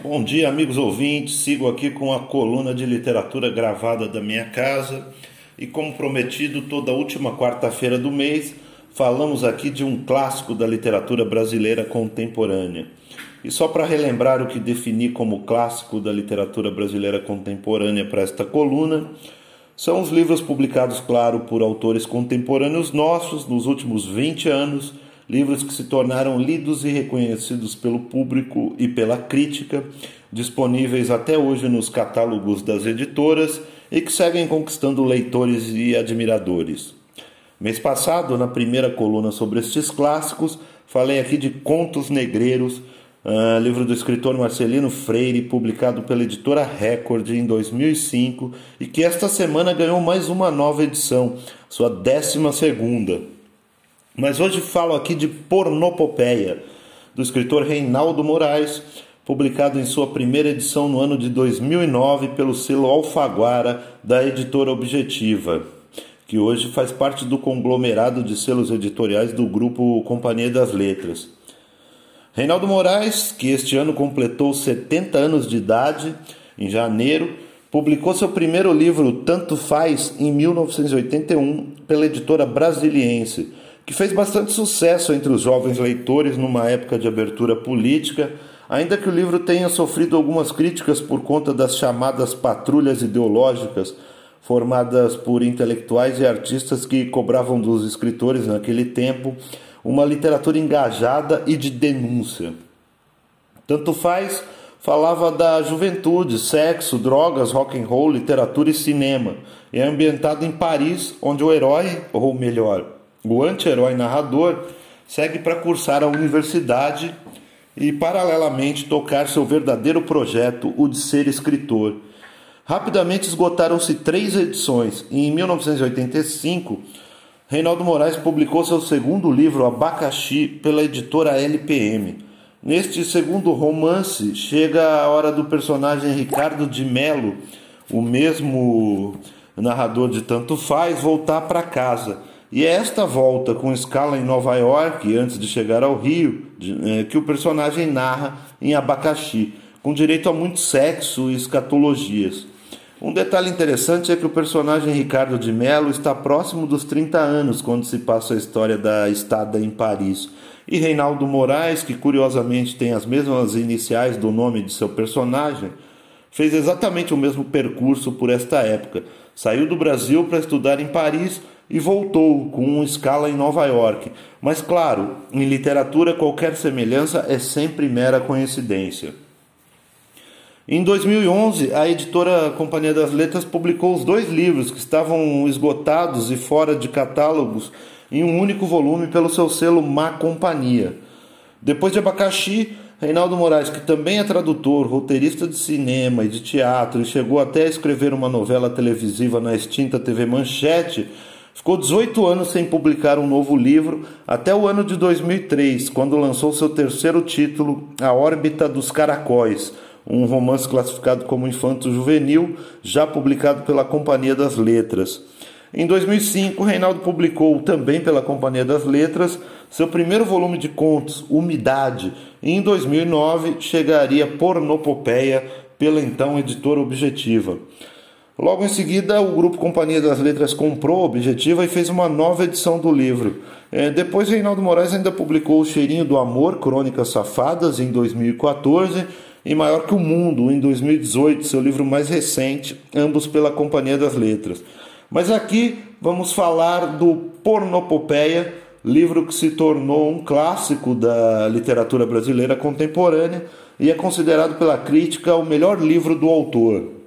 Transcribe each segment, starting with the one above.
Bom dia, amigos ouvintes. Sigo aqui com a coluna de literatura gravada da minha casa. E como prometido, toda última quarta-feira do mês, falamos aqui de um clássico da literatura brasileira contemporânea. E só para relembrar o que defini como clássico da literatura brasileira contemporânea para esta coluna, são os livros publicados, claro, por autores contemporâneos nossos nos últimos 20 anos livros que se tornaram lidos e reconhecidos pelo público e pela crítica, disponíveis até hoje nos catálogos das editoras e que seguem conquistando leitores e admiradores. Mês passado, na primeira coluna sobre estes clássicos, falei aqui de Contos Negreiros, uh, livro do escritor Marcelino Freire, publicado pela editora Record em 2005 e que esta semana ganhou mais uma nova edição, sua décima segunda. Mas hoje falo aqui de Pornopopeia, do escritor Reinaldo Moraes, publicado em sua primeira edição no ano de 2009 pelo selo Alfaguara da editora Objetiva, que hoje faz parte do conglomerado de selos editoriais do grupo Companhia das Letras. Reinaldo Moraes, que este ano completou 70 anos de idade, em janeiro, publicou seu primeiro livro Tanto Faz em 1981 pela editora Brasiliense que fez bastante sucesso entre os jovens leitores numa época de abertura política, ainda que o livro tenha sofrido algumas críticas por conta das chamadas patrulhas ideológicas formadas por intelectuais e artistas que cobravam dos escritores naquele tempo uma literatura engajada e de denúncia. Tanto faz falava da juventude, sexo, drogas, rock and roll, literatura e cinema, e é ambientado em Paris, onde o herói, ou melhor, o anti-herói narrador segue para cursar a universidade e, paralelamente, tocar seu verdadeiro projeto, o de ser escritor. Rapidamente esgotaram-se três edições e, em 1985, Reinaldo Moraes publicou seu segundo livro, Abacaxi, pela editora LPM. Neste segundo romance, chega a hora do personagem Ricardo de Melo, o mesmo narrador de Tanto Faz, voltar para casa e é esta volta com escala em Nova York, antes de chegar ao Rio, é, que o personagem narra em Abacaxi, com direito a muito sexo e escatologias. Um detalhe interessante é que o personagem Ricardo de Mello está próximo dos 30 anos quando se passa a história da estada em Paris. E Reinaldo Moraes, que curiosamente tem as mesmas iniciais do nome de seu personagem, fez exatamente o mesmo percurso por esta época. Saiu do Brasil para estudar em Paris e voltou com uma escala em Nova York. Mas, claro, em literatura qualquer semelhança é sempre mera coincidência. Em 2011, a editora Companhia das Letras publicou os dois livros que estavam esgotados e fora de catálogos em um único volume pelo seu selo Má Companhia. Depois de Abacaxi, Reinaldo Moraes, que também é tradutor, roteirista de cinema e de teatro e chegou até a escrever uma novela televisiva na extinta TV Manchete, Ficou 18 anos sem publicar um novo livro, até o ano de 2003, quando lançou seu terceiro título, A Órbita dos Caracóis, um romance classificado como infanto-juvenil, já publicado pela Companhia das Letras. Em 2005, Reinaldo publicou, também pela Companhia das Letras, seu primeiro volume de contos, Umidade, e em 2009 chegaria Pornopopeia pela então editora Objetiva. Logo em seguida, o grupo Companhia das Letras comprou a Objetiva e fez uma nova edição do livro. É, depois, Reinaldo Moraes ainda publicou O Cheirinho do Amor, Crônicas Safadas, em 2014, e Maior que o Mundo, em 2018, seu livro mais recente, ambos pela Companhia das Letras. Mas aqui vamos falar do Pornopopeia, livro que se tornou um clássico da literatura brasileira contemporânea e é considerado pela crítica o melhor livro do autor.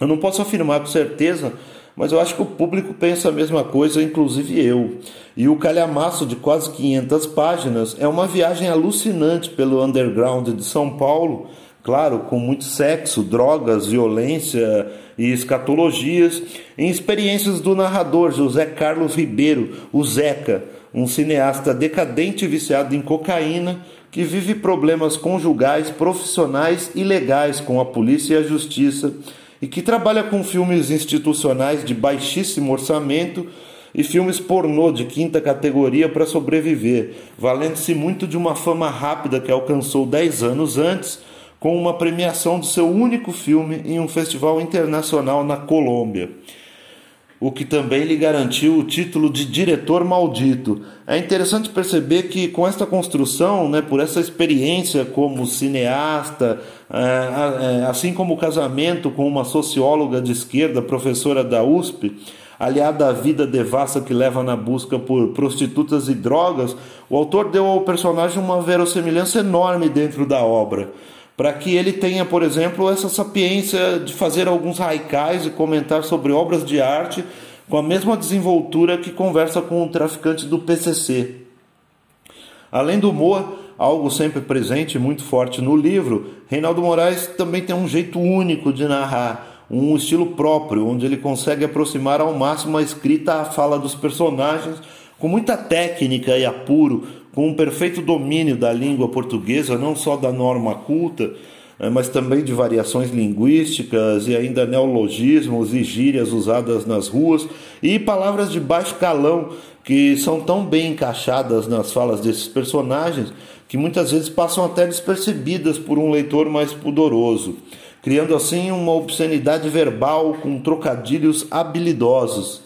Eu não posso afirmar com certeza, mas eu acho que o público pensa a mesma coisa, inclusive eu. E o calhamaço de quase 500 páginas é uma viagem alucinante pelo underground de São Paulo, claro, com muito sexo, drogas, violência e escatologias, em experiências do narrador José Carlos Ribeiro, o Zeca, um cineasta decadente e viciado em cocaína que vive problemas conjugais, profissionais e legais com a polícia e a justiça e que trabalha com filmes institucionais de baixíssimo orçamento e filmes pornô de quinta categoria para sobreviver, valendo-se muito de uma fama rápida que alcançou 10 anos antes com uma premiação do seu único filme em um festival internacional na Colômbia o que também lhe garantiu o título de diretor maldito. É interessante perceber que com esta construção, né, por essa experiência como cineasta, é, é, assim como o casamento com uma socióloga de esquerda, professora da USP, aliada à vida devassa que leva na busca por prostitutas e drogas, o autor deu ao personagem uma verossimilhança enorme dentro da obra para que ele tenha, por exemplo, essa sapiência de fazer alguns haikais e comentar sobre obras de arte com a mesma desenvoltura que conversa com o traficante do PCC. Além do humor, algo sempre presente e muito forte no livro, Reinaldo Moraes também tem um jeito único de narrar, um estilo próprio, onde ele consegue aproximar ao máximo a escrita à fala dos personagens com muita técnica e apuro, com um perfeito domínio da língua portuguesa, não só da norma culta, eh, mas também de variações linguísticas e ainda neologismos e gírias usadas nas ruas e palavras de baixo calão que são tão bem encaixadas nas falas desses personagens que muitas vezes passam até despercebidas por um leitor mais pudoroso, criando assim uma obscenidade verbal com trocadilhos habilidosos.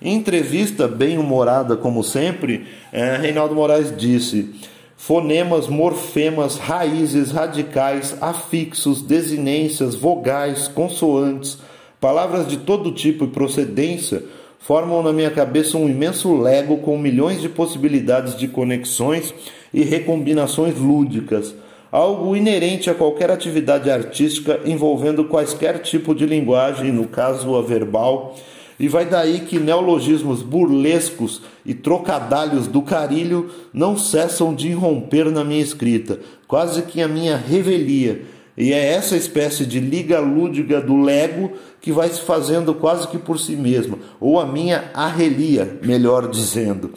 Em entrevista bem humorada, como sempre, é, Reinaldo Moraes disse: fonemas, morfemas, raízes, radicais, afixos, desinências, vogais, consoantes, palavras de todo tipo e procedência formam na minha cabeça um imenso lego com milhões de possibilidades de conexões e recombinações lúdicas, algo inerente a qualquer atividade artística envolvendo quaisquer tipo de linguagem, no caso a verbal e vai daí que neologismos burlescos e trocadalhos do carilho não cessam de irromper na minha escrita, quase que a minha revelia. E é essa espécie de liga lúdica do lego que vai se fazendo quase que por si mesma, ou a minha arrelia, melhor dizendo.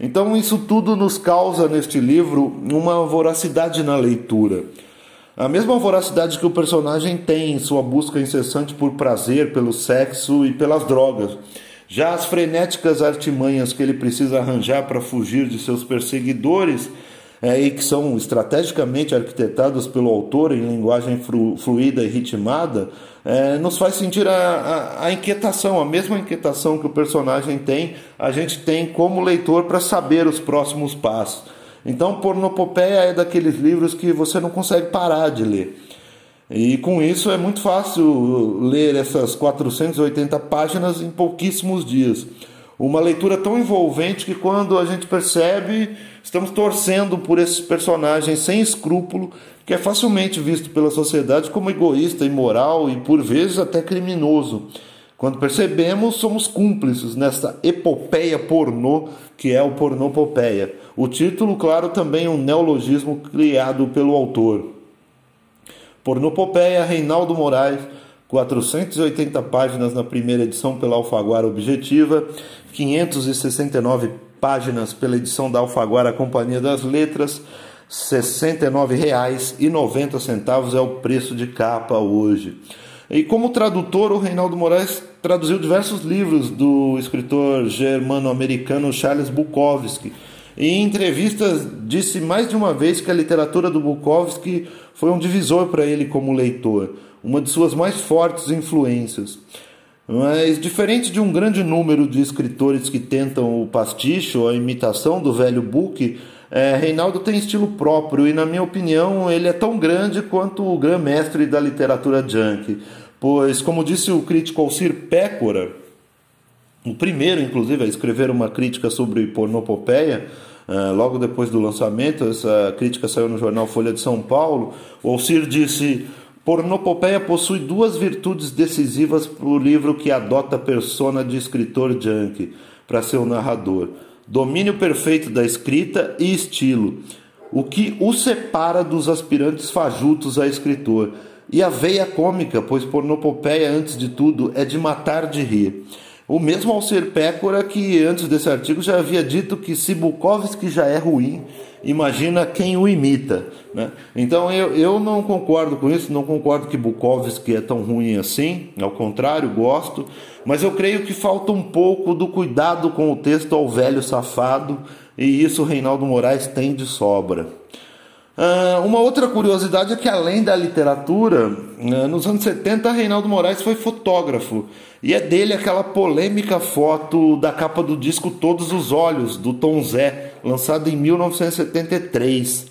Então, isso tudo nos causa neste livro uma voracidade na leitura. A mesma voracidade que o personagem tem em sua busca incessante por prazer, pelo sexo e pelas drogas. Já as frenéticas artimanhas que ele precisa arranjar para fugir de seus perseguidores, é, e que são estrategicamente arquitetadas pelo autor em linguagem fluida e ritmada, é, nos faz sentir a, a, a, inquietação, a mesma inquietação que o personagem tem, a gente tem como leitor para saber os próximos passos. Então, Pornopopeia é daqueles livros que você não consegue parar de ler. E com isso é muito fácil ler essas 480 páginas em pouquíssimos dias. Uma leitura tão envolvente que quando a gente percebe, estamos torcendo por esses personagens sem escrúpulo, que é facilmente visto pela sociedade como egoísta, imoral e por vezes até criminoso. Quando percebemos, somos cúmplices nessa epopeia pornô que é o Pornopopeia. O título, claro, também é um neologismo criado pelo autor. Pornopopeia, Reinaldo Moraes, 480 páginas na primeira edição pela Alfaguara Objetiva, 569 páginas pela edição da Alfaguara Companhia das Letras, R$ 69,90 é o preço de capa hoje. E como tradutor, o Reinaldo Moraes traduziu diversos livros do escritor germano-americano Charles Bukowski. Em entrevistas disse mais de uma vez que a literatura do Bukowski foi um divisor para ele como leitor, uma de suas mais fortes influências. Mas diferente de um grande número de escritores que tentam o pastiche ou a imitação do velho Book, é, Reinaldo tem estilo próprio e, na minha opinião, ele é tão grande quanto o grande mestre da literatura junk. Pois, como disse o crítico Alcir Pécora, o primeiro, inclusive, a escrever uma crítica sobre pornopopeia, logo depois do lançamento, essa crítica saiu no jornal Folha de São Paulo, o Alcir disse Pornopopeia possui duas virtudes decisivas para o livro que adota a persona de escritor junk para seu narrador. Domínio perfeito da escrita e estilo, o que o separa dos aspirantes fajutos a escritor, e a veia cômica, pois pornopopeia, antes de tudo, é de matar de rir. O mesmo Alcer Pécora, que antes desse artigo já havia dito que se Bukowski já é ruim, imagina quem o imita. Né? Então eu, eu não concordo com isso, não concordo que Bukowski é tão ruim assim, ao contrário, gosto, mas eu creio que falta um pouco do cuidado com o texto ao velho safado, e isso Reinaldo Moraes tem de sobra. Uh, uma outra curiosidade é que, além da literatura, uh, nos anos 70, Reinaldo Moraes foi fotógrafo. E é dele aquela polêmica foto da capa do disco Todos os Olhos, do Tom Zé, lançado em 1973.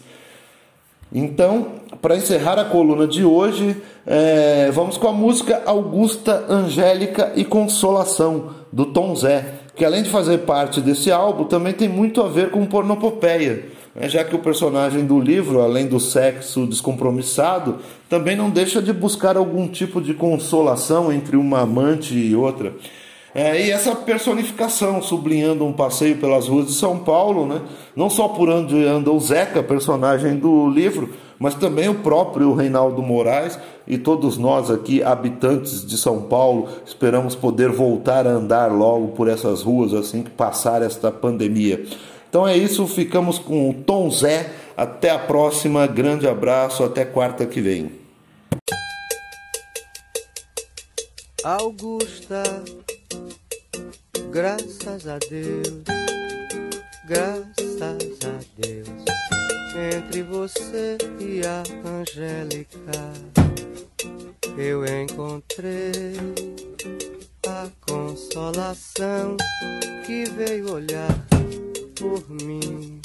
Então, para encerrar a coluna de hoje, é, vamos com a música Augusta, Angélica e Consolação, do Tom Zé, que além de fazer parte desse álbum, também tem muito a ver com pornopopeia né, já que o personagem do livro, além do sexo descompromissado, também não deixa de buscar algum tipo de consolação entre uma amante e outra. É, e essa personificação, sublinhando um passeio pelas ruas de São Paulo, né, não só por onde anda o Zeca, personagem do livro, mas também o próprio Reinaldo Moraes e todos nós aqui, habitantes de São Paulo, esperamos poder voltar a andar logo por essas ruas assim que passar esta pandemia. Então é isso, ficamos com o Tom Zé. Até a próxima, grande abraço, até quarta que vem. Augusta, graças a Deus, graças a Deus, entre você e a Angélica, eu encontrei a consolação que veio olhar por mim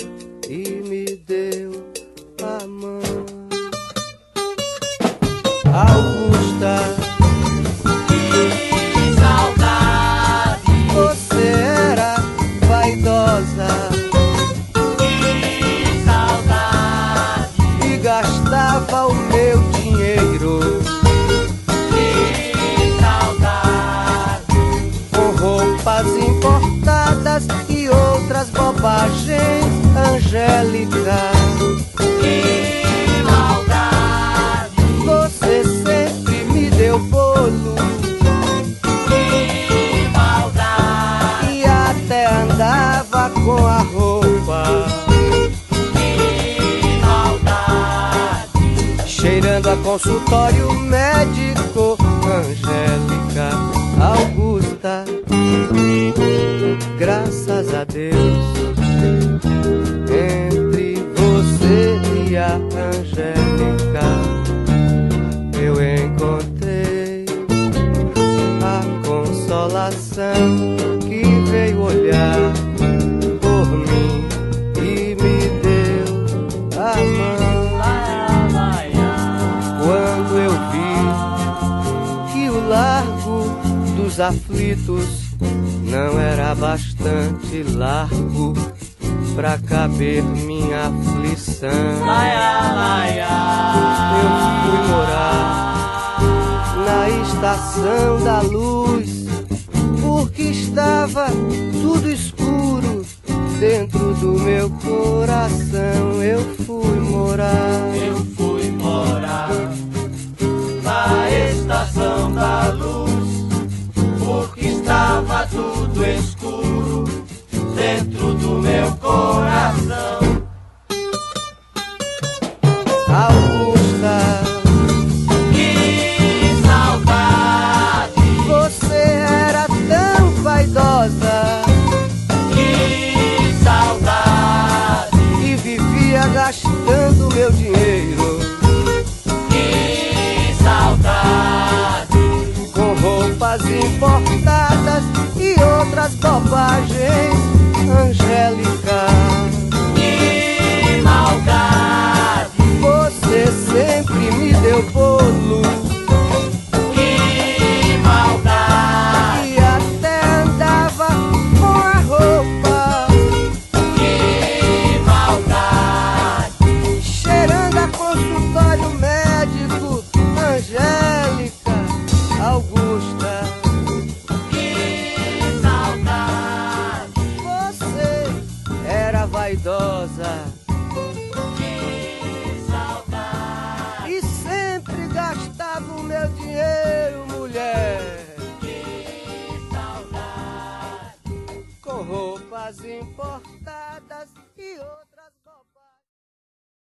e me deu a mão. Augusta, consultório médico, Angélica Augusta. Graças a Deus, aflitos não era bastante largo pra caber minha aflição. Eu fui morar na estação da luz, porque estava tudo escuro dentro do meu coração. Eu fui morar. Eu fui morar na estação da luz tudo escuro dentro do meu coração. Outras